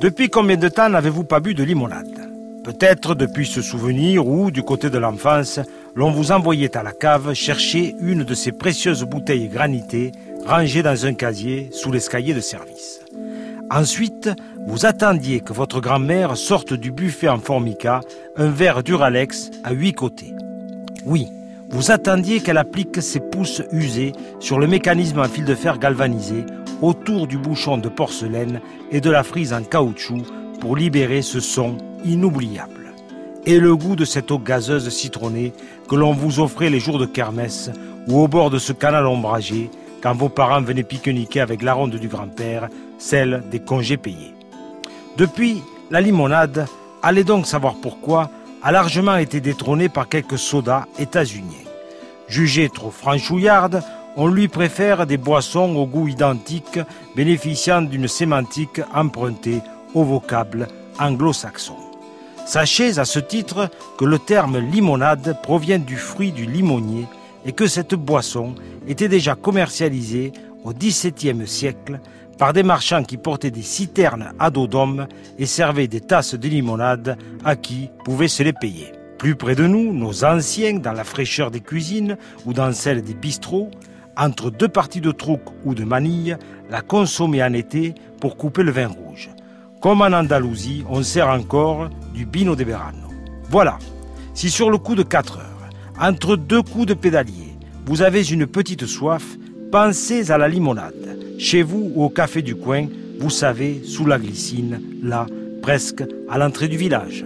Depuis combien de temps n'avez-vous pas bu de limonade? Peut-être depuis ce souvenir où, du côté de l'enfance, l'on vous envoyait à la cave chercher une de ces précieuses bouteilles granitées rangées dans un casier sous l'escalier de service. Ensuite, vous attendiez que votre grand-mère sorte du buffet en formica un verre d'Uralex à huit côtés. Oui, vous attendiez qu'elle applique ses pouces usés sur le mécanisme en fil de fer galvanisé autour du bouchon de porcelaine et de la frise en caoutchouc pour libérer ce son inoubliable. Et le goût de cette eau gazeuse citronnée que l'on vous offrait les jours de kermesse ou au bord de ce canal ombragé quand vos parents venaient pique-niquer avec la ronde du grand-père, celle des congés payés. Depuis, la limonade, allez donc savoir pourquoi, a largement été détrônée par quelques sodas états-uniens. Jugée trop franchouillarde, on lui préfère des boissons au goût identique, bénéficiant d'une sémantique empruntée au vocable anglo-saxon. Sachez à ce titre que le terme limonade provient du fruit du limonier et que cette boisson était déjà commercialisée au XVIIe siècle par des marchands qui portaient des citernes à dos d'homme et servaient des tasses de limonade à qui pouvait se les payer. Plus près de nous, nos anciens, dans la fraîcheur des cuisines ou dans celle des bistrots, entre deux parties de trouc ou de manille, la consommaient en été pour couper le vin rouge. Comme en Andalousie, on sert encore du bino de verano. Voilà, si sur le coup de 4 heures, entre deux coups de pédalier, vous avez une petite soif, pensez à la limonade. Chez vous ou au café du coin, vous savez, sous la glycine, là, presque à l'entrée du village.